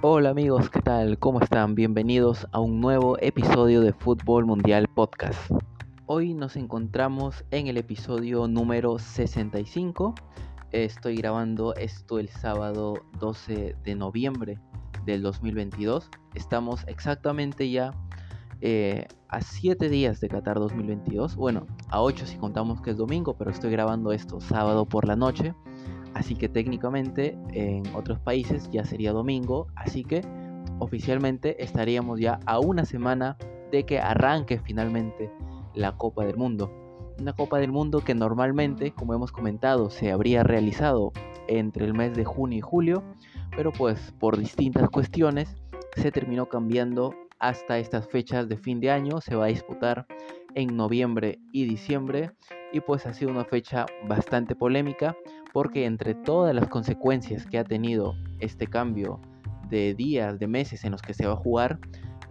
Hola amigos, ¿qué tal? ¿Cómo están? Bienvenidos a un nuevo episodio de Fútbol Mundial Podcast. Hoy nos encontramos en el episodio número 65. Estoy grabando esto el sábado 12 de noviembre del 2022. Estamos exactamente ya eh, a 7 días de Qatar 2022. Bueno, a 8 si contamos que es domingo, pero estoy grabando esto sábado por la noche. Así que técnicamente en otros países ya sería domingo. Así que oficialmente estaríamos ya a una semana de que arranque finalmente la Copa del Mundo. Una Copa del Mundo que normalmente, como hemos comentado, se habría realizado entre el mes de junio y julio, pero pues por distintas cuestiones se terminó cambiando hasta estas fechas de fin de año. Se va a disputar en noviembre y diciembre y pues ha sido una fecha bastante polémica porque entre todas las consecuencias que ha tenido este cambio de días, de meses en los que se va a jugar,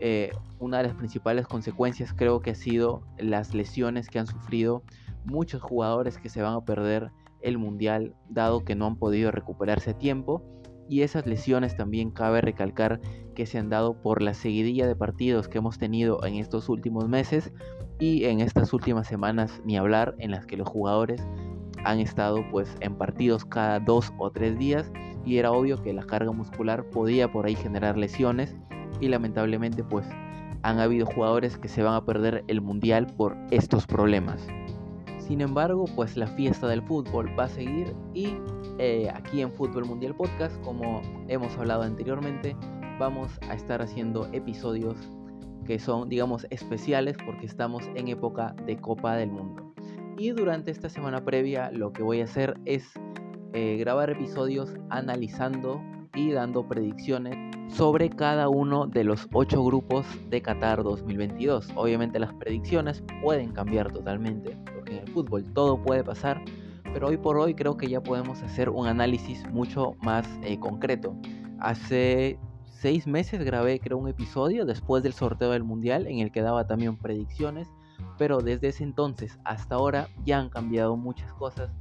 eh, una de las principales consecuencias creo que ha sido las lesiones que han sufrido muchos jugadores que se van a perder el mundial dado que no han podido recuperarse a tiempo y esas lesiones también cabe recalcar que se han dado por la seguidilla de partidos que hemos tenido en estos últimos meses y en estas últimas semanas ni hablar en las que los jugadores han estado pues en partidos cada dos o tres días y era obvio que la carga muscular podía por ahí generar lesiones y lamentablemente pues han habido jugadores que se van a perder el mundial por estos problemas. Sin embargo, pues la fiesta del fútbol va a seguir y eh, aquí en Fútbol Mundial Podcast, como hemos hablado anteriormente, vamos a estar haciendo episodios que son, digamos, especiales porque estamos en época de Copa del Mundo. Y durante esta semana previa lo que voy a hacer es eh, grabar episodios analizando y dando predicciones sobre cada uno de los ocho grupos de Qatar 2022. Obviamente las predicciones pueden cambiar totalmente, porque en el fútbol todo puede pasar, pero hoy por hoy creo que ya podemos hacer un análisis mucho más eh, concreto. Hace seis meses grabé creo un episodio después del sorteo del mundial en el que daba también predicciones, pero desde ese entonces hasta ahora ya han cambiado muchas cosas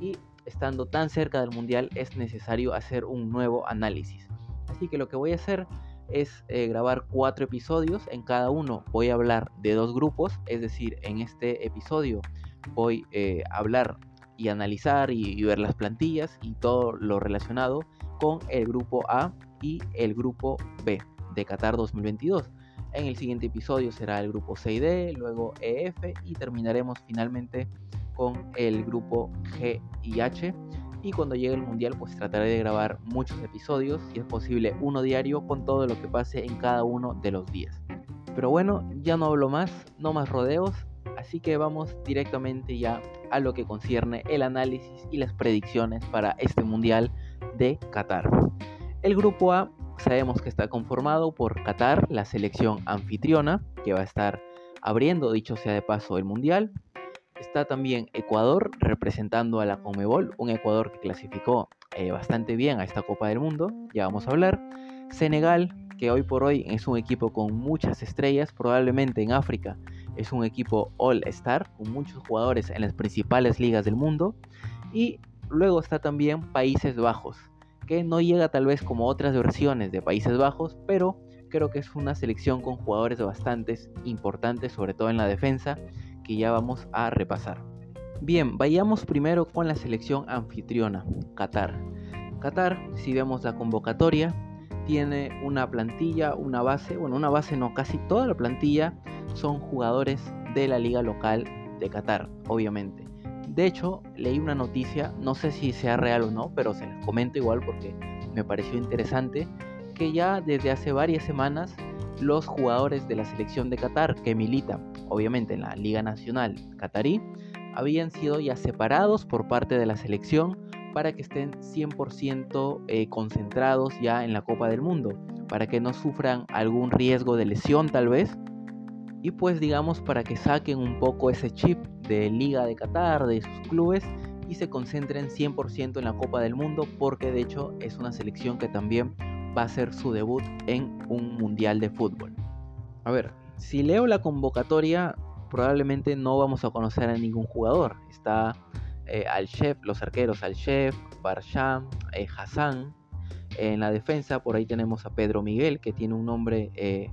y estando tan cerca del mundial es necesario hacer un nuevo análisis. Así que lo que voy a hacer es eh, grabar cuatro episodios, en cada uno voy a hablar de dos grupos, es decir, en este episodio voy eh, a hablar y analizar y ver las plantillas y todo lo relacionado con el grupo A y el grupo B de Qatar 2022. En el siguiente episodio será el grupo C y D, luego EF y terminaremos finalmente con el grupo G y H. Y cuando llegue el mundial, pues trataré de grabar muchos episodios, si es posible uno diario, con todo lo que pase en cada uno de los días. Pero bueno, ya no hablo más, no más rodeos, así que vamos directamente ya a lo que concierne el análisis y las predicciones para este mundial de Qatar. El grupo A sabemos que está conformado por Qatar, la selección anfitriona, que va a estar abriendo, dicho sea de paso, el Mundial. Está también Ecuador representando a la Comebol, un Ecuador que clasificó eh, bastante bien a esta Copa del Mundo, ya vamos a hablar. Senegal, que hoy por hoy es un equipo con muchas estrellas, probablemente en África es un equipo All Star, con muchos jugadores en las principales ligas del mundo. Y luego está también Países Bajos, que no llega tal vez como otras versiones de Países Bajos, pero creo que es una selección con jugadores bastante importantes, sobre todo en la defensa, que ya vamos a repasar. Bien, vayamos primero con la selección anfitriona, Qatar. Qatar, si vemos la convocatoria, tiene una plantilla, una base, bueno, una base no, casi toda la plantilla son jugadores de la liga local de Qatar, obviamente. De hecho, leí una noticia, no sé si sea real o no, pero se les comento igual porque me pareció interesante, que ya desde hace varias semanas los jugadores de la selección de Qatar que militan, obviamente en la Liga Nacional Qatarí, habían sido ya separados por parte de la selección para que estén 100% eh, concentrados ya en la Copa del Mundo, para que no sufran algún riesgo de lesión tal vez, y pues digamos para que saquen un poco ese chip de Liga de Qatar, de sus clubes y se concentren 100% en la Copa del Mundo porque de hecho es una selección que también va a hacer su debut en un mundial de fútbol. A ver, si leo la convocatoria probablemente no vamos a conocer a ningún jugador. Está eh, al chef, los arqueros al chef, Barsham, eh, Hassan En la defensa, por ahí tenemos a Pedro Miguel, que tiene un nombre eh,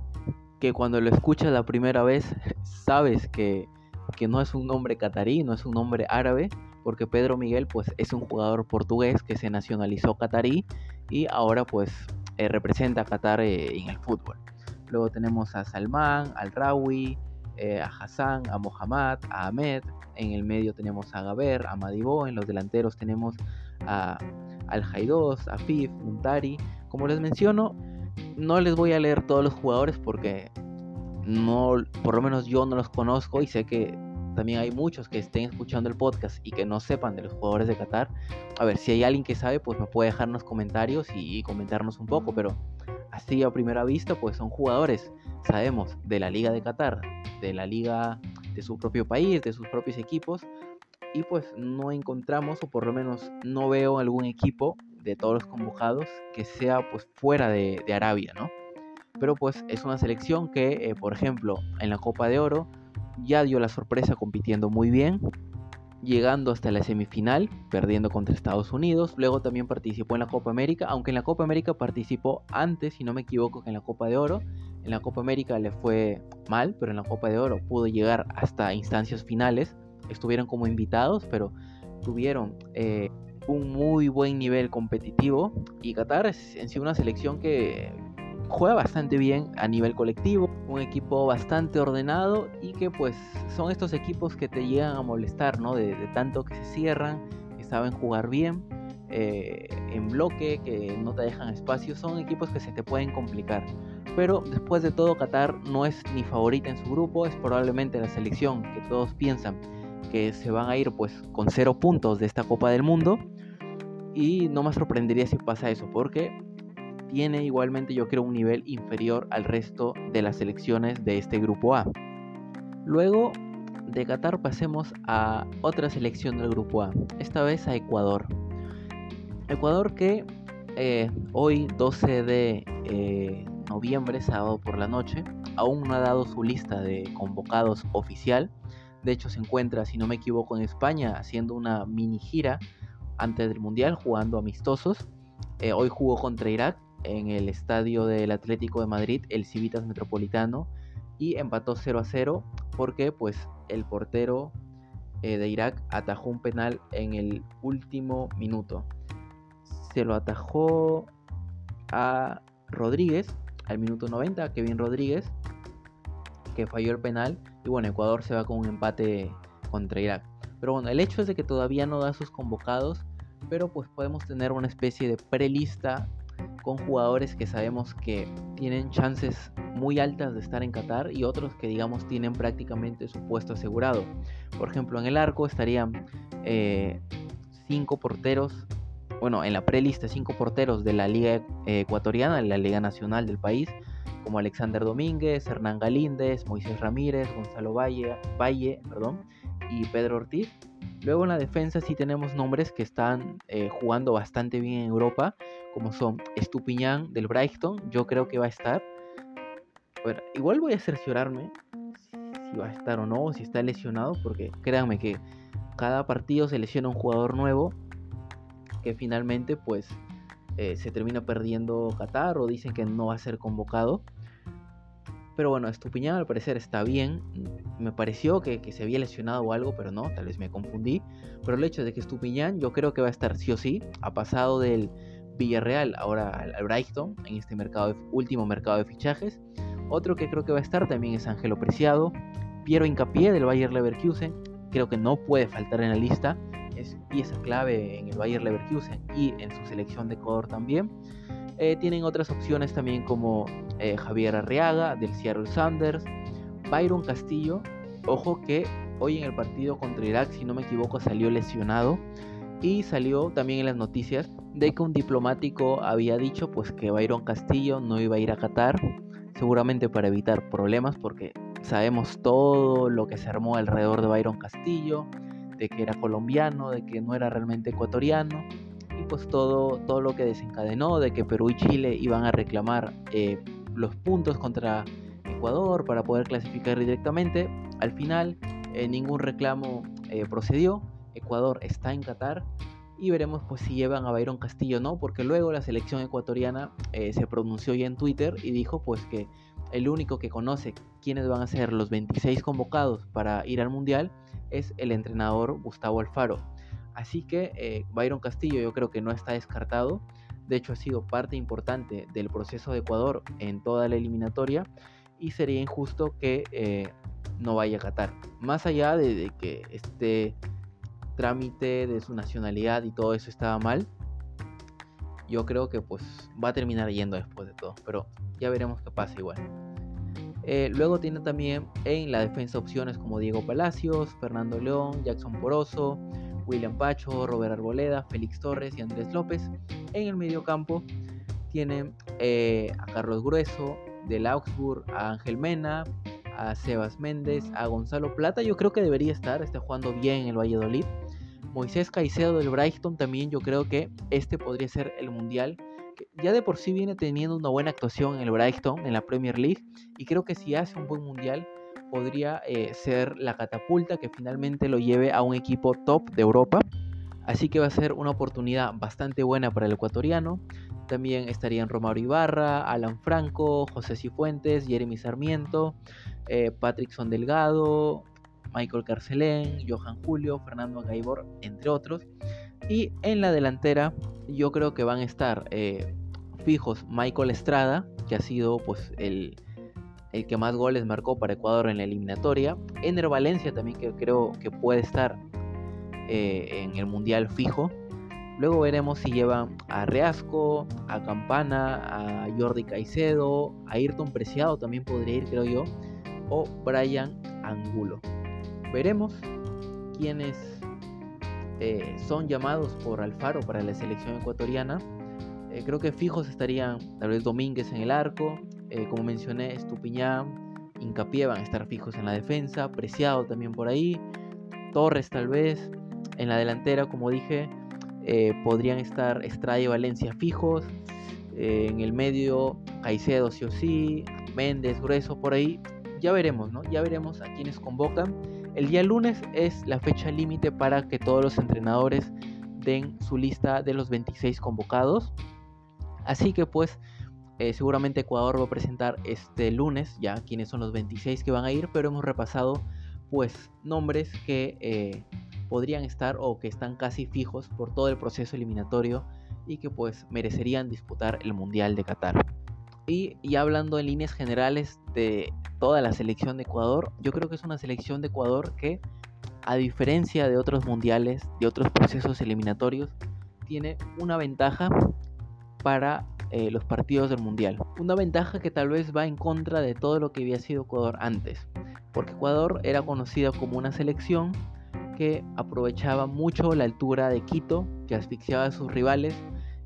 que cuando lo escuchas la primera vez sabes que, que no es un nombre catarí, no es un nombre árabe, porque Pedro Miguel pues es un jugador portugués que se nacionalizó catarí y ahora pues eh, representa a Qatar eh, en el fútbol. Luego tenemos a Salman, al Rawi, eh, a Hassan, a Mohamed, a Ahmed. En el medio tenemos a Gaber, a Madibo. En los delanteros tenemos a Al Jaidos, a Fif, Muntari. Como les menciono, no les voy a leer todos los jugadores porque no, por lo menos yo no los conozco y sé que también hay muchos que estén escuchando el podcast y que no sepan de los jugadores de Qatar. A ver, si hay alguien que sabe, pues me puede dejar en los comentarios y, comentarnos un poco, pero así a primera vista, pues son jugadores, sabemos, de la Liga de Qatar, de la liga de su propio país, de sus propios equipos, y pues no encontramos, o por lo menos no veo algún equipo de todos los convocados que sea pues fuera de, Arabia, ¿no? Pero pues es una selección que, eh, por ejemplo, en la Copa de Oro, ya dio la sorpresa compitiendo muy bien, llegando hasta la semifinal, perdiendo contra Estados Unidos. Luego también participó en la Copa América, aunque en la Copa América participó antes, si no me equivoco, que en la Copa de Oro. En la Copa América le fue mal, pero en la Copa de Oro pudo llegar hasta instancias finales. Estuvieron como invitados, pero tuvieron eh, un muy buen nivel competitivo. Y Qatar es en sí una selección que juega bastante bien a nivel colectivo, un equipo bastante ordenado y que pues son estos equipos que te llegan a molestar, ¿no? De, tanto que se cierran, que saben jugar bien, eh, en bloque, que no te dejan espacio, son equipos que se te pueden complicar. Pero después de todo, Qatar no es ni favorita en su grupo, es probablemente la selección que todos piensan que se van a ir pues con cero puntos de esta Copa del Mundo. Y no me sorprendería si pasa eso, porque tiene igualmente yo creo un nivel inferior al resto de las selecciones de este grupo A. Luego de Qatar pasemos a otra selección del grupo A, esta vez a Ecuador. Ecuador que eh, hoy 12 de eh, noviembre, sábado por la noche, aún no ha dado su lista de convocados oficial. De hecho se encuentra, si no me equivoco, en España haciendo una mini gira antes del Mundial, jugando amistosos. Eh, hoy jugó contra Irak en el estadio del Atlético de Madrid, el Civitas Metropolitano, y empató 0 a 0 porque pues el portero eh, de Irak atajó un penal en el último minuto. Se lo atajó a Rodríguez al minuto 90, Kevin Rodríguez, que falló el penal. Y bueno, Ecuador se va con un empate contra Irak. Pero bueno, el hecho es de que todavía no da sus convocados, pero pues podemos tener una especie de prelista con jugadores que sabemos que tienen chances muy altas de estar en Qatar y otros que digamos tienen prácticamente su puesto asegurado. Por ejemplo, en el arco estarían eh, cinco porteros, bueno, en la prelista cinco porteros de la Liga Ecuatoriana, la Liga Nacional del país, como Alexander Domínguez, Hernán Galíndez, Moisés Ramírez, Gonzalo Valle, Valle perdón, y Pedro Ortiz. Luego en la defensa sí tenemos nombres que están eh, jugando bastante bien en Europa, como son Estupiñán del Brighton, yo creo que va a estar. igual voy a cerciorarme si va a estar o no, si está lesionado, porque créanme que cada partido se lesiona un jugador nuevo que finalmente pues eh, se termina perdiendo Qatar o dicen que no va a ser convocado. Pero bueno, Estupiñán al parecer está bien. Me pareció que, se había lesionado o algo, pero no, tal vez me confundí. Pero el hecho de que Estupiñán yo creo que va a estar sí o sí. Ha pasado del Villarreal, ahora al Brighton, en este mercado último mercado de fichajes. Otro que creo que va a estar también es Ángelo Preciado, Piero Incapié del Bayer Leverkusen, creo que no puede faltar en la lista, es pieza clave en el Bayer Leverkusen y en su selección de Ecuador también. Eh, tienen otras opciones también como eh, Javier Arriaga del Seattle Sanders, Byron Castillo, ojo que hoy en el partido contra Irak, si no me equivoco, salió lesionado. Y salió también en las noticias de que un diplomático había dicho pues que Byron Castillo no iba a ir a Qatar, seguramente para evitar problemas porque sabemos todo lo que se armó alrededor de Byron Castillo, de que era colombiano, de que no era realmente ecuatoriano y pues todo, todo lo que desencadenó de que Perú y Chile iban a reclamar eh, los puntos contra Ecuador para poder clasificar directamente. Al final eh, ningún reclamo eh, procedió, Ecuador está en Qatar y veremos pues si llevan a Byron Castillo o no, porque luego la selección ecuatoriana eh, se pronunció ya en Twitter y dijo pues que el único que conoce quiénes van a ser los 26 convocados para ir al Mundial es el entrenador Gustavo Alfaro. Así que eh, Byron Castillo yo creo que no está descartado. De hecho ha sido parte importante del proceso de Ecuador en toda la eliminatoria y sería injusto que eh, no vaya a Qatar. Más allá de, que esté trámite de su nacionalidad y todo eso estaba mal, yo creo que pues va a terminar yendo después de todo, pero ya veremos qué pasa igual. Eh, luego tiene también en la defensa opciones como Diego Palacios, Fernando León, Jackson Poroso, William Pacho, Robert Arboleda, Félix Torres y Andrés López. En el medio campo tienen eh, a Carlos Grueso del Augsburg, a Ángel Mena, a Sebas Méndez, a Gonzalo Plata. Yo creo que debería estar, está jugando bien en el Valladolid. Moisés Caicedo del Brighton también yo creo que este podría ser el mundial. Ya de por sí viene teniendo una buena actuación en el Brighton, en la Premier League. Y creo que si hace un buen mundial podría eh, ser la catapulta que finalmente lo lleve a un equipo top de Europa. Así que va a ser una oportunidad bastante buena para el ecuatoriano. También estarían Romario Ibarra, Alan Franco, José Cifuentes, Jeremy Sarmiento, eh, Patrickson Delgado, Michael Carcelén, Johan Julio, Fernando Gaibor, entre otros. Y en la delantera yo creo que van a estar eh, fijos Michael Estrada, que ha sido pues el, el, que más goles marcó para Ecuador en la eliminatoria. Ener Valencia también que creo que puede estar eh, en el Mundial fijo. Luego veremos si llevan a Reasco, a Campana, a Jordi Caicedo, a Ayrton Preciado también podría ir creo yo, o Brian Angulo. Veremos quiénes eh, son llamados por Alfaro para la selección ecuatoriana. Eh, creo que fijos estarían tal vez Domínguez en el arco, eh, como mencioné, Estupiñán, Incapié van a estar fijos en la defensa, Preciado también por ahí, Torres tal vez, en la delantera, como dije, podrían estar Estrada y Valencia fijos, en el medio Caicedo sí o sí, Méndez, Grueso por ahí, ya veremos, ¿no? Ya veremos a quienes convocan el día lunes es la fecha límite para que todos los entrenadores den su lista de los 26 convocados. Así que pues eh, seguramente Ecuador va a presentar este lunes ya quiénes son los 26 que van a ir, pero hemos repasado pues nombres que eh, podrían estar o que están casi fijos por todo el proceso eliminatorio y que pues merecerían disputar el Mundial de Qatar. Y ya hablando en líneas generales de toda la selección de Ecuador, yo creo que es una selección de Ecuador que, a diferencia de otros mundiales, de otros procesos eliminatorios, tiene una ventaja para eh, los partidos del mundial. Una ventaja que tal vez va en contra de todo lo que había sido Ecuador antes. Porque Ecuador era conocida como una selección que aprovechaba mucho la altura de Quito, que asfixiaba a sus rivales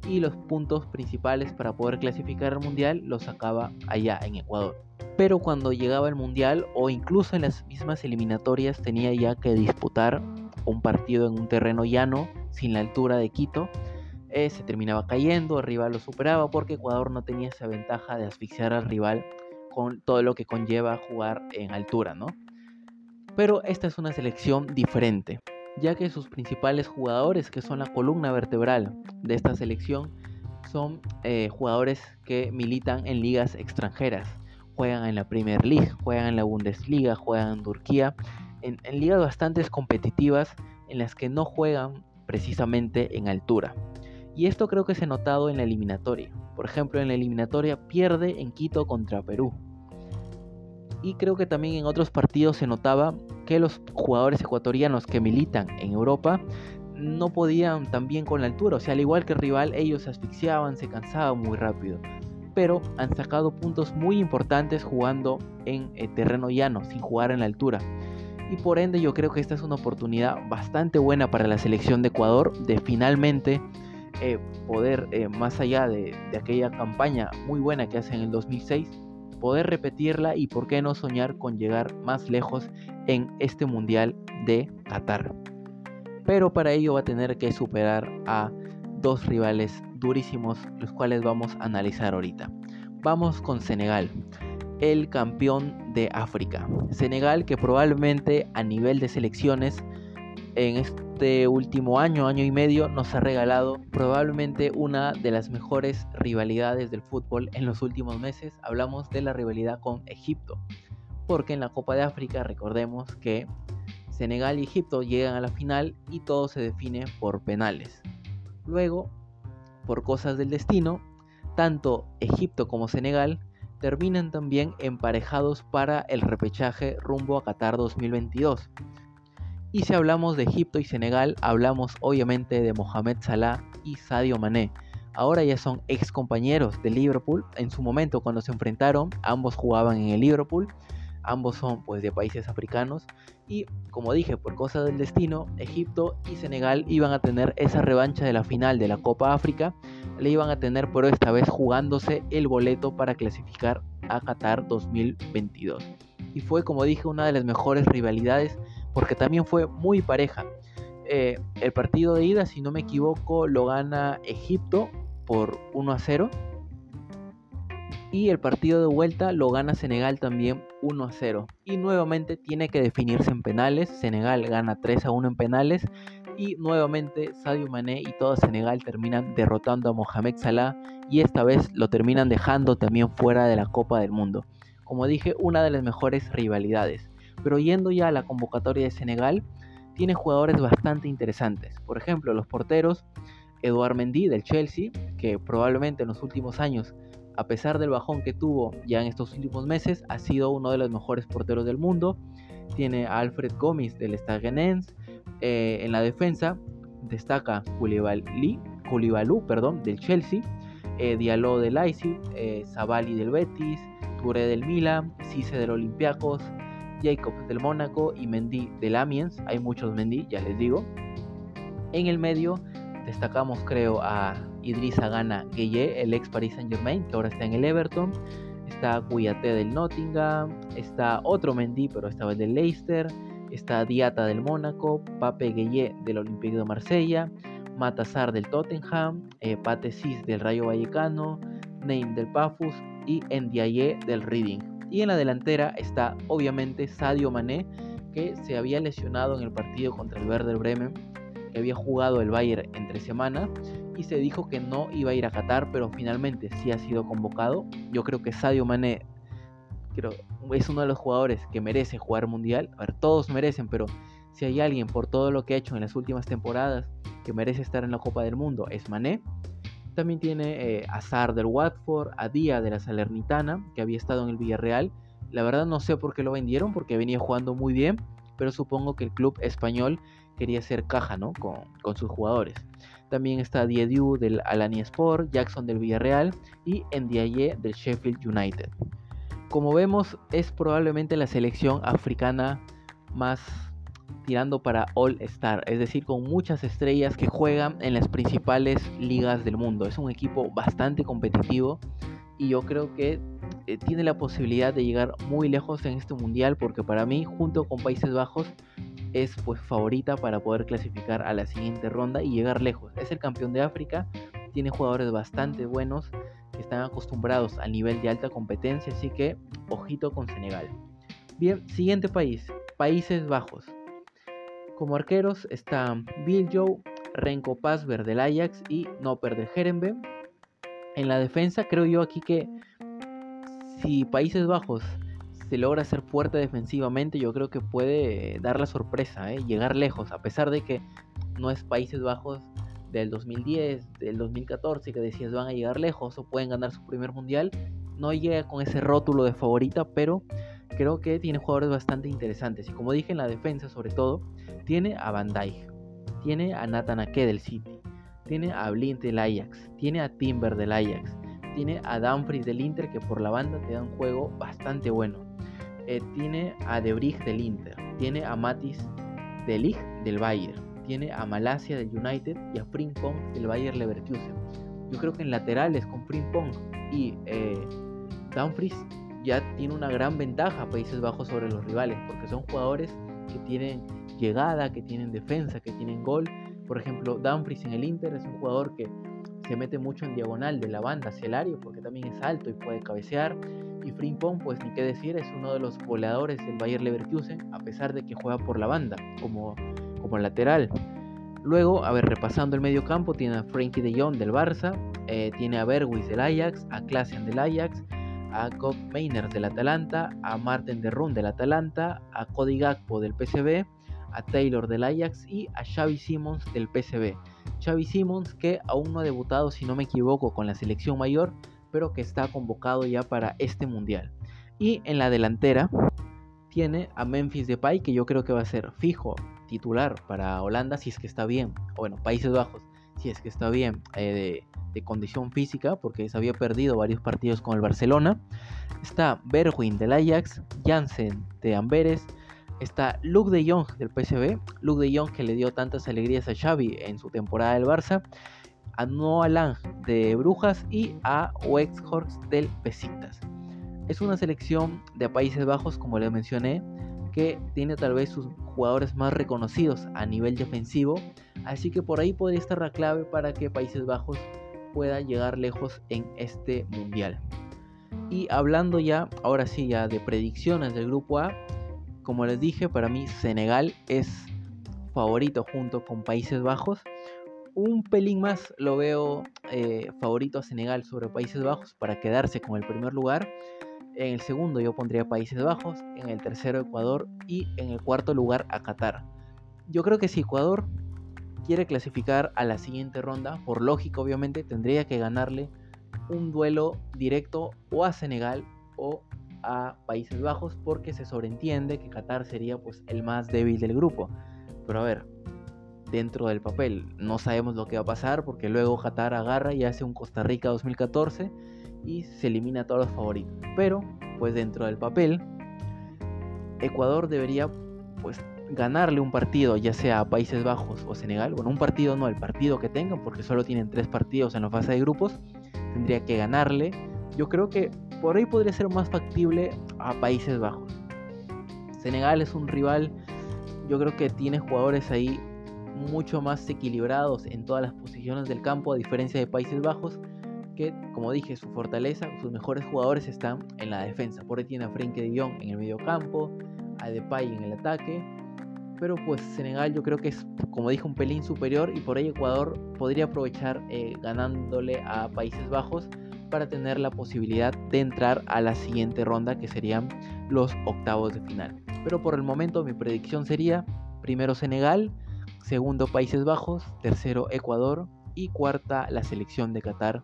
y los puntos principales para poder clasificar al mundial los sacaba allá en Ecuador. Pero cuando llegaba el mundial o incluso en las mismas eliminatorias tenía ya que disputar un partido en un terreno llano sin la altura de Quito, eh, se terminaba cayendo, el rival lo superaba porque Ecuador no tenía esa ventaja de asfixiar al rival con todo lo que conlleva jugar en altura, ¿no? Pero esta es una selección diferente ya que sus principales jugadores, que son la columna vertebral de esta selección, son eh, jugadores que militan en ligas extranjeras. Juegan en la Premier League, juegan en la Bundesliga, juegan en Turquía, en, en ligas bastante competitivas en las que no juegan precisamente en altura. Y esto creo que se ha notado en la eliminatoria. Por ejemplo, en la eliminatoria pierde en Quito contra Perú y creo que también en otros partidos se notaba que los jugadores ecuatorianos que militan en Europa no podían tan bien con la altura, o sea, al igual que el rival, ellos se asfixiaban, se cansaban muy rápido, pero han sacado puntos muy importantes jugando en eh, terreno llano, sin jugar en la altura. Y por ende yo creo que esta es una oportunidad bastante buena para la selección de Ecuador de finalmente eh, poder, eh, más allá de, aquella campaña muy buena que hacen en el 2006, poder repetirla y por qué no soñar con llegar más lejos en este Mundial de Qatar. Pero para ello va a tener que superar a dos rivales durísimos, los cuales vamos a analizar ahorita. Vamos con Senegal, el campeón de África. Senegal que probablemente a nivel de selecciones en este último año, año y medio, nos ha regalado probablemente una de las mejores rivalidades del fútbol en los últimos meses. Hablamos de la rivalidad con Egipto, porque en la Copa de África recordemos que Senegal y Egipto llegan a la final y todo se define por penales. Luego, por cosas del destino, tanto Egipto como Senegal terminan también emparejados para el repechaje rumbo a Qatar 2022. Y si hablamos de Egipto y Senegal, hablamos obviamente de Mohamed Salah y Sadio Mané. Ahora ya son ex compañeros de Liverpool. En su momento cuando se enfrentaron, ambos jugaban en el Liverpool. Ambos son pues de países africanos y como dije, por cosas del destino, Egipto y Senegal iban a tener esa revancha de la final de la Copa África, le iban a tener pero esta vez jugándose el boleto para clasificar a Qatar 2022. Y fue como dije una de las mejores rivalidades porque también fue muy pareja. Eh, el partido de ida, si no me equivoco, lo gana Egipto por 1 a 0. Y el partido de vuelta lo gana Senegal también 1 a 0. Y nuevamente tiene que definirse en penales. Senegal gana 3 a 1 en penales. Y nuevamente Sadio Mané y todo Senegal terminan derrotando a Mohamed Salah. Y esta vez lo terminan dejando también fuera de la Copa del Mundo. Como dije, una de las mejores rivalidades. Pero yendo ya a la convocatoria de Senegal, tiene jugadores bastante interesantes. Por ejemplo, los porteros, Eduard Mendy del Chelsea, que probablemente en los últimos años, a pesar del bajón que tuvo ya en estos últimos meses, ha sido uno de los mejores porteros del mundo. Tiene a Alfred Gomis del Stade eh, en la defensa destaca Koulibaly, perdón, del Chelsea, eh, Diallo del Leipzig, eh, del Betis, Touré del Milan, Cisse del Olympiacos, Jacobs del Mónaco y Mendy del Amiens. Hay muchos Mendy, ya les digo. En el medio destacamos creo a Idrissa Gana Gueye, el ex Paris Saint Germain, que ahora está en el Everton. Está Cuyate del Nottingham. Está otro Mendy, pero esta vez del Leicester. Está Diata del Mónaco. Pape Gueye del Olympique de Marsella. Matazar del Tottenham. Eh, Pate Cis del Rayo Vallecano. Name del Pafus. Y Ndiaye del Reading. Y en la delantera está obviamente Sadio Mané, que se había lesionado en el partido contra el Werder Bremen, que había jugado el Bayern entre semana y se dijo que no iba a ir a Qatar, pero finalmente sí ha sido convocado. Yo creo que Sadio Mané creo, es uno de los jugadores que merece jugar mundial. A ver, todos merecen, pero si hay alguien por todo lo que ha hecho en las últimas temporadas que merece estar en la Copa del Mundo, es Mané. También tiene eh, a del Watford, a Día de la Salernitana, que había estado en el Villarreal. La verdad no sé por qué lo vendieron, porque venía jugando muy bien, pero supongo que el club español quería hacer caja ¿no? con, sus jugadores. También está Diediu del Alani Sport, Jackson del Villarreal y Ndiaye del Sheffield United. Como vemos, es probablemente la selección africana más tirando para All Star, es decir, con muchas estrellas que juegan en las principales ligas del mundo. Es un equipo bastante competitivo y yo creo que eh, tiene la posibilidad de llegar muy lejos en este mundial porque para mí, junto con Países Bajos, es pues favorita para poder clasificar a la siguiente ronda y llegar lejos. Es el campeón de África, tiene jugadores bastante buenos que están acostumbrados al nivel de alta competencia, así que ojito con Senegal. Bien, siguiente país, Países Bajos. Como arqueros están Bill Joe, Renko Pasver del Ajax y Noper del Herenbe. En la defensa creo yo aquí que si Países Bajos se logra ser fuerte defensivamente, yo creo que puede dar la sorpresa, ¿eh? llegar lejos, a pesar de que no es Países Bajos del 2010, del 2014, que decías van a llegar lejos o pueden ganar su primer mundial, no llega con ese rótulo de favorita, pero creo que tiene jugadores bastante interesantes. Y como dije en la defensa, sobre todo, tiene a Van Dijk, tiene a Nathan Ake del City, tiene a Blind del Ajax, tiene a Timber del Ajax, tiene a Dumfries del Inter, que por la banda te da un juego bastante bueno. Eh, tiene a De del Inter, tiene a Matis del del Bayern, tiene a Malasia del United y a Frimpong del Bayern Leverkusen. Yo creo que en laterales con Frimpong y eh, Dumfries ya tiene una gran ventaja Países Bajos sobre los rivales, porque son jugadores que tienen llegada, que tienen defensa, que tienen gol. Por ejemplo, Dumfries en el Inter es un jugador que se mete mucho en diagonal de la banda hacia el área, porque también es alto y puede cabecear. Y Frimpong, pues ni qué decir, es uno de los goleadores del Bayer Leverkusen, a pesar de que juega por la banda, como, como lateral. Luego, a ver, repasando el medio campo, tiene a Frankie de Jong del Barça, eh, tiene a Berwis del Ajax, a Klassen del Ajax, a Cobb Maynard del Atalanta, a Martin de Roon del Atalanta, a Cody Gakpo del PSV, a Taylor del Ajax y a Xavi Simons del PSV. Xavi Simons que aún no ha debutado, si no me equivoco, con la selección mayor, pero que está convocado ya para este mundial. Y en la delantera tiene a Memphis Depay, que yo creo que va a ser fijo titular para Holanda si es que está bien, o bueno, Países Bajos si es que está bien eh, de, condición física, porque se había perdido varios partidos con el Barcelona. Está Berwin del Ajax, Jansen de Amberes, está Luke de Jong del PSV, Luke de Jong que le dio tantas alegrías a Xavi en su temporada del Barça, a Noah Lang de Brujas y a Wexhorst del Besiktas. Es una selección de Países Bajos, como les mencioné, que tiene tal vez sus jugadores más reconocidos a nivel defensivo, así que por ahí podría estar la clave para que Países Bajos pueda llegar lejos en este mundial. Y hablando ya, ahora sí, ya de predicciones del grupo A, como les dije, para mí Senegal es favorito junto con Países Bajos. Un pelín más lo veo eh, favorito a Senegal sobre Países Bajos para quedarse con el primer lugar. En el segundo yo pondría Países Bajos, en el tercero Ecuador y en el cuarto lugar a Qatar. Yo creo que si Ecuador quiere clasificar a la siguiente ronda, por lógica obviamente tendría que ganarle un duelo directo o a Senegal o a Países Bajos porque se sobreentiende que Qatar sería pues el más débil del grupo. Pero a ver, dentro del papel no sabemos lo que va a pasar porque luego Qatar agarra y hace un Costa Rica 2014 y se elimina a todos los favoritos. Pero, pues dentro del papel, Ecuador debería pues ganarle un partido, ya sea a Países Bajos o Senegal. Bueno, un partido no, el partido que tengan, porque solo tienen tres partidos en la fase de grupos. Tendría que ganarle. Yo creo que por ahí podría ser más factible a Países Bajos. Senegal es un rival, yo creo que tiene jugadores ahí mucho más equilibrados en todas las posiciones del campo, a diferencia de Países Bajos, que, como dije, su fortaleza, sus mejores jugadores están en la defensa. Por ahí tiene a Frenkie de Jong en el medio campo, a Depay en el ataque. Pero pues Senegal yo creo que es, como dije, un pelín superior y por ahí Ecuador podría aprovechar eh, ganándole a Países Bajos para tener la posibilidad de entrar a la siguiente ronda que serían los octavos de final. Pero por el momento mi predicción sería primero Senegal, segundo Países Bajos, tercero Ecuador y cuarta la selección de Qatar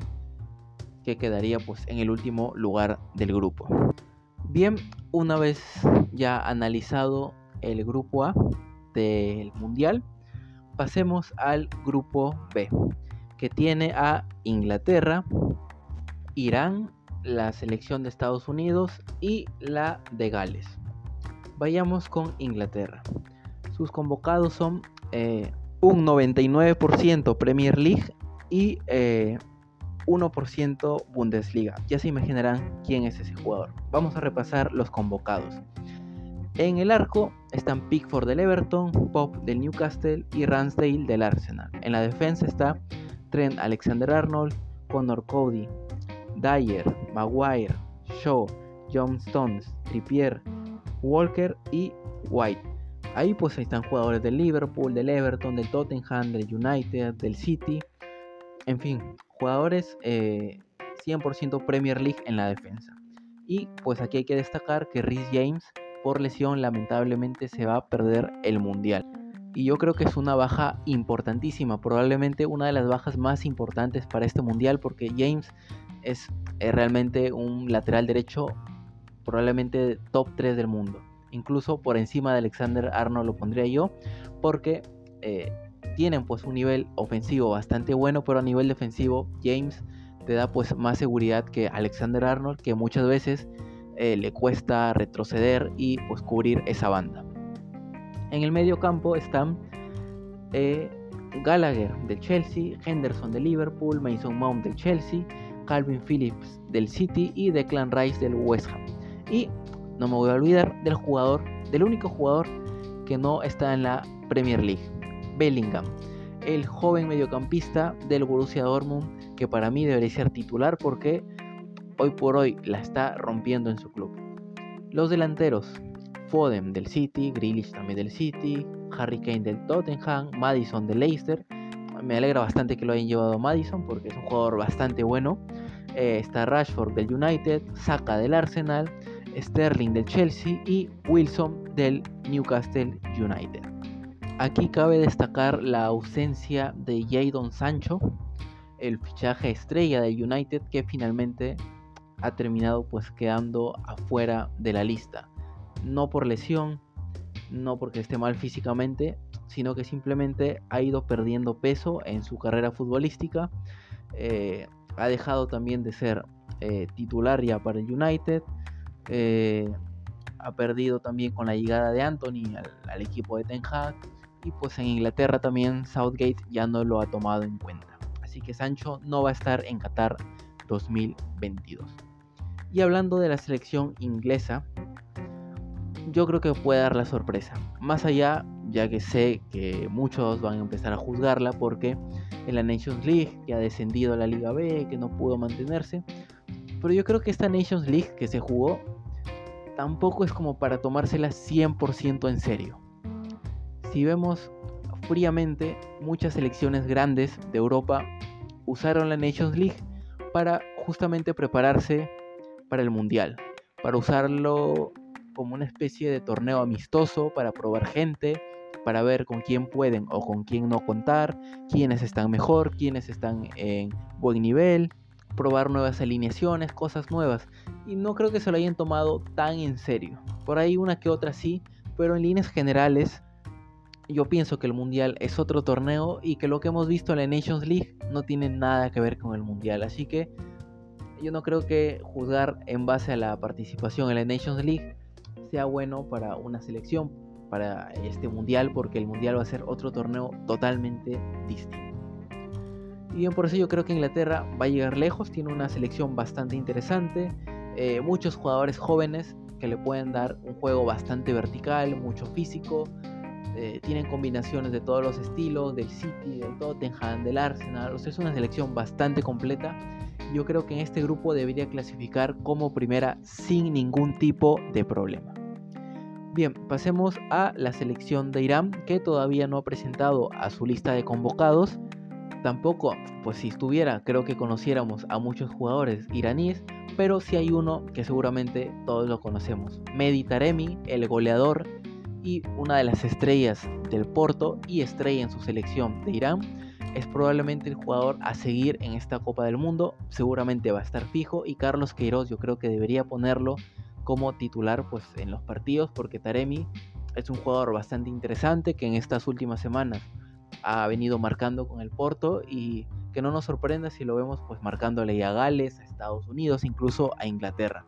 que quedaría pues en el último lugar del grupo. Bien, una vez ya analizado el grupo A del Mundial, pasemos al grupo B, que tiene a Inglaterra, Irán, la selección de Estados Unidos y la de Gales. Vayamos con Inglaterra. Sus convocados son eh, un 99% Premier League y eh, 1% Bundesliga. Ya se imaginarán quién es ese jugador. Vamos a repasar los convocados. En el arco están Pickford del Everton, Pop del Newcastle y Ransdale del Arsenal. En la defensa está Trent Alexander-Arnold, Connor Cody, Dyer, Maguire, Shaw, John Stones, Trippier, Walker y White. Ahí pues están jugadores del Liverpool, del Everton, del Tottenham, del United, del City. En fin, jugadores 100% eh, Premier League en la defensa. Y pues aquí hay que destacar que Rhys James por lesión lamentablemente se va a perder el Mundial. Y yo creo que es una baja importantísima, probablemente una de las bajas más importantes para este Mundial porque James es, realmente un lateral derecho probablemente top 3 del mundo. Incluso por encima de Alexander Arnold lo pondría yo porque eh, tienen pues un nivel ofensivo bastante bueno, pero a nivel defensivo James te da pues más seguridad que Alexander Arnold, que muchas veces eh, le cuesta retroceder y pues cubrir esa banda. En el medio campo están eh, Gallagher del Chelsea, Henderson del Liverpool, Mason Mount del Chelsea, Calvin Phillips del City y Declan Rice del West Ham. Y no me voy a olvidar del jugador, del único jugador que no está en la Premier League, Bellingham, el joven mediocampista del Borussia Dortmund, que para mí debería ser titular porque hoy por hoy la está rompiendo en su club. Los delanteros, Foden del City, Grealish también del City, Harry Kane del Tottenham, Madison del Leicester. Me alegra bastante que lo hayan llevado Madison porque es un jugador bastante bueno. Eh, está Rashford del United, Saka del Arsenal, Sterling del Chelsea y Wilson del Newcastle United. Aquí cabe destacar la ausencia de Jadon Sancho, el fichaje estrella del United que finalmente ha terminado pues quedando afuera de la lista. No por lesión, no porque esté mal físicamente, sino que simplemente ha ido perdiendo peso en su carrera futbolística. Eh, ha dejado también de ser eh, titular ya para el United. Eh, ha perdido también con la llegada de Anthony al, equipo de Ten. Y pues en Inglaterra también Southgate ya no lo ha tomado en cuenta. Así que Sancho no va a estar en Qatar 2022. Y hablando de la selección inglesa, yo creo que puede dar la sorpresa. Más allá, ya que sé que muchos van a empezar a juzgarla porque en la Nations League que ha descendido a la Liga B, que no pudo mantenerse. Pero yo creo que esta Nations League que se jugó tampoco es como para tomársela 100% en serio. Si vemos fríamente, muchas selecciones grandes de Europa usaron la Nations League para justamente prepararse para el Mundial, para usarlo como una especie de torneo amistoso, para probar gente, para ver con quién pueden o con quién no contar, quiénes están mejor, quiénes están en buen nivel, probar nuevas alineaciones, cosas nuevas. Y no creo que se lo hayan tomado tan en serio. Por ahí una que otra sí, pero en líneas generales yo pienso que el Mundial es otro torneo y que lo que hemos visto en la Nations League no tiene nada que ver con el Mundial. Así que yo no creo que juzgar en base a la participación en la Nations League sea bueno para una selección para este mundial porque el mundial va a ser otro torneo totalmente distinto. Y bien, por eso yo creo que Inglaterra va a llegar lejos, tiene una selección bastante interesante, eh, muchos jugadores jóvenes que le pueden dar un juego bastante vertical, mucho físico, eh, tienen combinaciones de todos los estilos, del City, del Tottenham, del Arsenal, o sea, es una selección bastante completa. Yo creo que en este grupo debería clasificar como primera sin ningún tipo de problema. Bien, pasemos a la selección de Irán, que todavía no ha presentado a su lista de convocados. Tampoco, pues si estuviera, creo que conociéramos a muchos jugadores iraníes, pero sí hay uno que seguramente todos lo conocemos. Mehdi Taremi, el goleador y una de las estrellas del Porto y estrella en su selección de Irán, es probablemente el jugador a seguir en esta Copa del Mundo. Seguramente va a estar fijo y Carlos Queiroz yo creo que debería ponerlo como titular pues, en los partidos, porque Taremi es un jugador bastante interesante que en estas últimas semanas ha venido marcando con el Porto y que no nos sorprenda si lo vemos pues marcándole a Gales, a Estados Unidos, incluso a Inglaterra.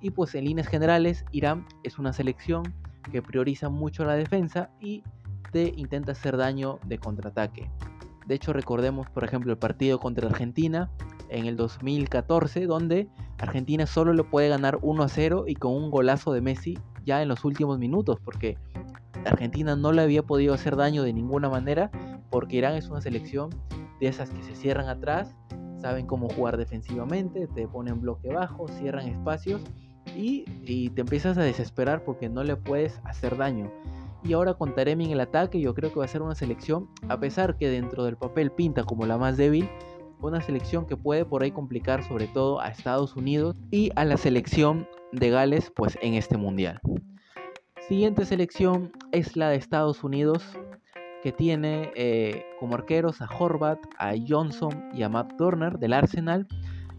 Y pues en líneas generales, Irán es una selección que prioriza mucho la defensa y te intenta hacer daño de contraataque. De hecho, recordemos, por ejemplo, el partido contra Argentina, en el 2014, donde Argentina solo le puede ganar 1 a 0 y con un golazo de Messi ya en los últimos minutos, porque Argentina no le había podido hacer daño de ninguna manera, porque Irán es una selección de esas que se cierran atrás, saben cómo jugar defensivamente, te ponen bloque bajo, cierran espacios y, te empiezas a desesperar porque no le puedes hacer daño. Y ahora con Taremi en el ataque, yo creo que va a ser una selección, a pesar que dentro del papel pinta como la más débil, una selección que puede por ahí complicar sobre todo a Estados Unidos y a la selección de Gales pues en este mundial. Siguiente selección es la de Estados Unidos que tiene eh, como arqueros a Horvat, a Johnson y a Matt Turner del Arsenal.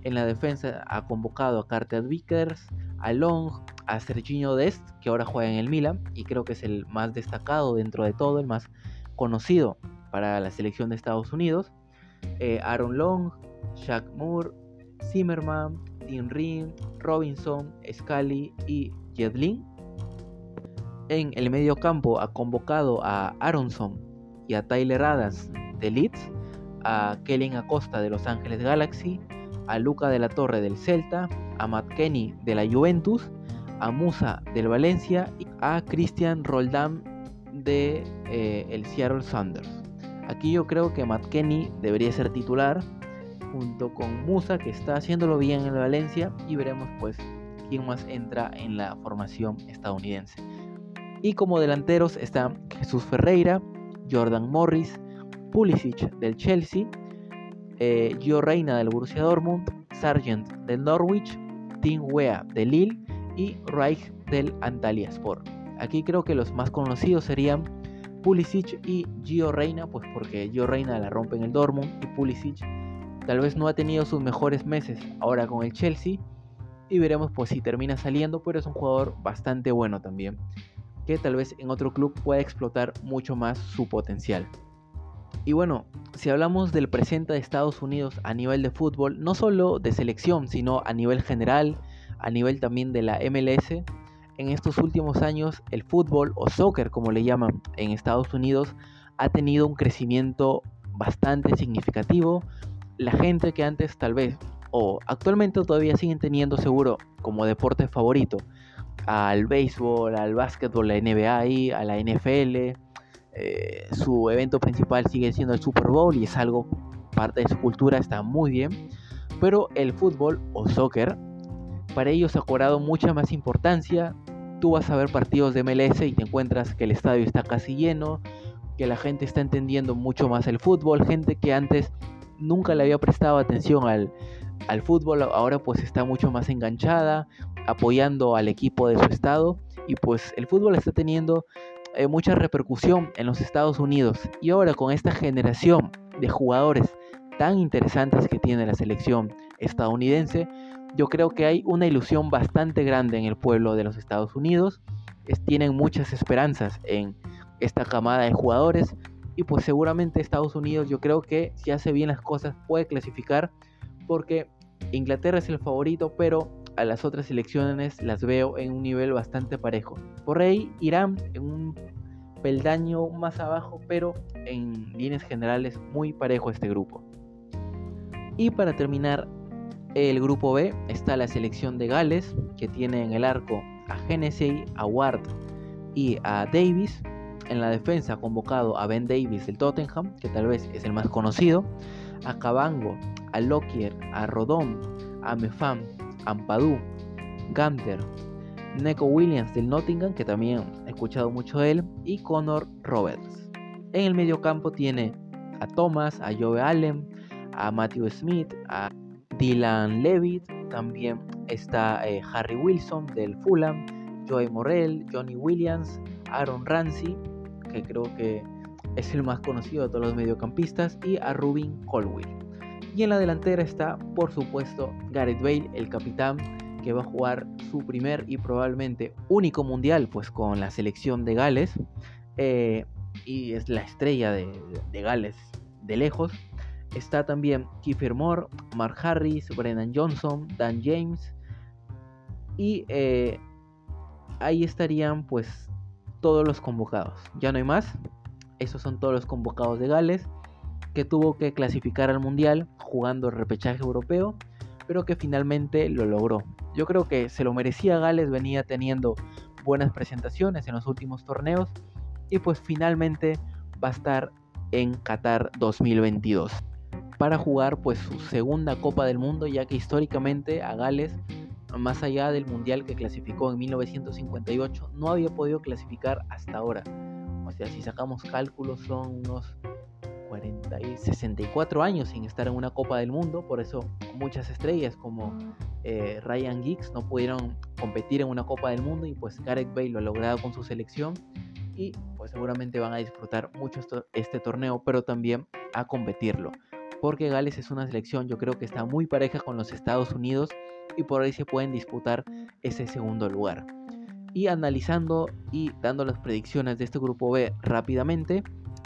En la defensa ha convocado a Carter Vickers, a Long, a Serginho Dest, que ahora juega en el Milan y creo que es el más destacado dentro de todo, el más conocido para la selección de Estados Unidos. Eh, Aaron Long, Jack Moore, Zimmerman, Dean Ring, Robinson, Scully y Jedlin. En el medio campo ha convocado a Aronson y a Tyler Adams de Leeds, a Kellen Acosta de Los Ángeles Galaxy, a Luca de la Torre del Celta, a Matt Kenny de la Juventus, a Musa del Valencia y a Christian Roldán de eh, el Seattle Sounders. Aquí yo creo que Matt Kenny debería ser titular junto con Musa que está haciéndolo bien en Valencia y veremos pues quién más entra en la formación estadounidense. Y como delanteros están Jesús Ferreira, Jordan Morris, Pulisic del Chelsea, eh, Gio Reina del Borussia Dortmund, Sargent del Norwich, Tim Wea del Lille y Reich del Antalyaspor. Aquí creo que los más conocidos serían Pulisic y Gio Reina, pues porque Gio Reina la rompe en el Dortmund y Pulisic tal vez no ha tenido sus mejores meses ahora con el Chelsea y veremos pues si termina saliendo, pero es un jugador bastante bueno también, que tal vez en otro club pueda explotar mucho más su potencial. Y bueno, si hablamos del presente de Estados Unidos a nivel de fútbol, no solo de selección, sino a nivel general, a nivel también de la MLS, en estos últimos años el fútbol o soccer como le llaman en Estados Unidos ha tenido un crecimiento bastante significativo. La gente que antes tal vez o actualmente todavía siguen teniendo seguro como deporte favorito al béisbol, al básquetbol, la NBA a la NFL, eh, su evento principal sigue siendo el Super Bowl y es algo parte de su cultura, está muy bien. Pero el fútbol o soccer, para ellos ha cobrado mucha más importancia. Tú vas a ver partidos de MLS y te encuentras que el estadio está casi lleno, que la gente está entendiendo mucho más el fútbol, gente que antes nunca le había prestado atención al, al fútbol, ahora pues está mucho más enganchada, apoyando al equipo de su estado y pues el fútbol está teniendo eh, mucha repercusión en los Estados Unidos. Y ahora con esta generación de jugadores tan interesantes que tiene la selección estadounidense, yo creo que hay una ilusión bastante grande en el pueblo de los Estados Unidos. tienen muchas esperanzas en esta camada de jugadores. Y pues seguramente Estados Unidos yo creo que si hace bien las cosas puede clasificar porque Inglaterra es el favorito, pero a las otras selecciones las veo en un nivel bastante parejo. Por ahí Irán en un peldaño más abajo, pero en líneas generales muy parejo este grupo. Y para terminar el grupo B está la selección de Gales, que tiene en el arco a Genesee, a Ward y a Davis. En la defensa convocado a Ben Davis del Tottenham, que tal vez es el más conocido, a Cabango, a Lockyer, a Rodón, a Mefam, Ampadu, Gunter, Neko Williams del Nottingham, que también he escuchado mucho de él, y Connor Roberts. En el medio campo tiene a Thomas, a Joe Allen, a Matthew Smith, a Dylan Levitt, también está eh, Harry Wilson del Fulham, Joey Morrell, Johnny Williams, Aaron Ramsey, que creo que es el más conocido de todos los mediocampistas, y a Rubin Colwill. Y en la delantera está, por supuesto, Gareth Bale, el capitán, que va a jugar su primer y probablemente único mundial, pues con la selección de Gales. Eh, y es la estrella de, Gales de lejos. Está también Kiefer Moore, Mark Harris, Brennan Johnson, Dan James. Y eh, ahí estarían pues todos los convocados. Ya no hay más. Esos son todos los convocados de Gales que tuvo que clasificar al Mundial jugando el repechaje europeo, pero que finalmente lo logró. Yo creo que se lo merecía Gales, venía teniendo buenas presentaciones en los últimos torneos y pues finalmente va a estar en Qatar 2022 para jugar pues su segunda Copa del Mundo ya que históricamente a Gales más allá del mundial que clasificó en 1958 no había podido clasificar hasta ahora o sea si sacamos cálculos son unos 40 y 64 años sin estar en una Copa del Mundo, por eso muchas estrellas como eh, Ryan Giggs no pudieron competir en una Copa del Mundo y pues Gareth Bale lo ha logrado con su selección y pues seguramente van a disfrutar mucho este torneo, pero también a competirlo, porque Gales es una selección yo creo que está muy pareja con los Estados Unidos y por ahí se pueden disputar ese segundo lugar. Y analizando y dando las predicciones de este grupo B rápidamente,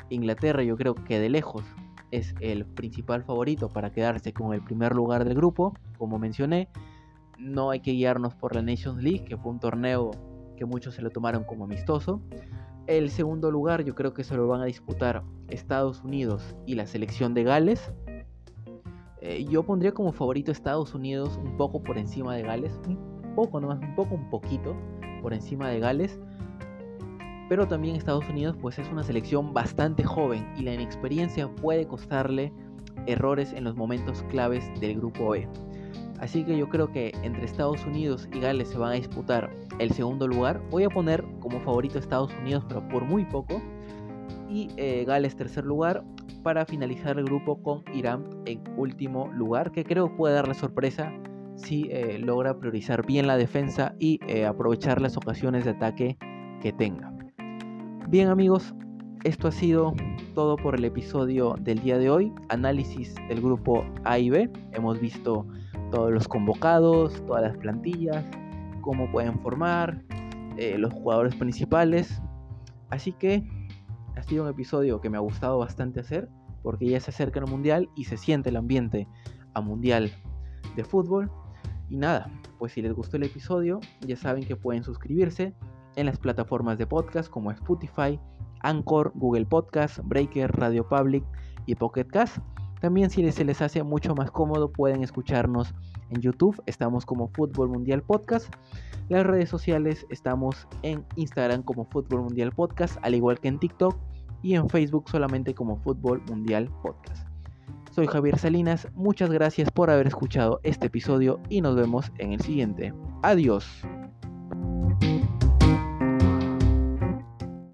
Inglaterra yo creo que de lejos es el principal favorito para quedarse con el primer lugar del grupo, como mencioné. No hay que guiarnos por la Nations League, que fue un torneo que muchos se lo tomaron como amistoso. El segundo lugar yo creo que se lo van a disputar Estados Unidos y la selección de Gales. Eh, yo pondría como favorito Estados Unidos un poco por encima de Gales, un poco nomás, un poco, un poquito por encima de Gales pero también Estados Unidos pues es una selección bastante joven y la inexperiencia puede costarle errores en los momentos claves del grupo E. Así que yo creo que entre Estados Unidos y Gales se van a disputar el segundo lugar. Voy a poner como favorito Estados Unidos, pero por muy poco. Y eh, Gales tercer lugar para finalizar el grupo con Irán en último lugar, que creo puede dar la sorpresa si eh, logra priorizar bien la defensa y eh, aprovechar las ocasiones de ataque que tenga. Bien amigos, esto ha sido todo por el episodio del día de hoy. Análisis del grupo A y B. Hemos visto todos los convocados, todas las plantillas, cómo pueden formar, eh, los jugadores principales. Así que ha sido un episodio que me ha gustado bastante hacer porque ya se acerca el mundial y se siente el ambiente a mundial de fútbol. Y nada, pues si les gustó el episodio, ya saben que pueden suscribirse en las plataformas de podcast como Spotify, Anchor, Google Podcast, Breaker, Radio Public y Pocket Cast. También si se les hace mucho más cómodo pueden escucharnos en YouTube, estamos como Fútbol Mundial Podcast. Las redes sociales estamos en Instagram como Fútbol Mundial Podcast, al igual que en TikTok y en Facebook solamente como Fútbol Mundial Podcast. Soy Javier Salinas, muchas gracias por haber escuchado este episodio y nos vemos en el siguiente. Adiós.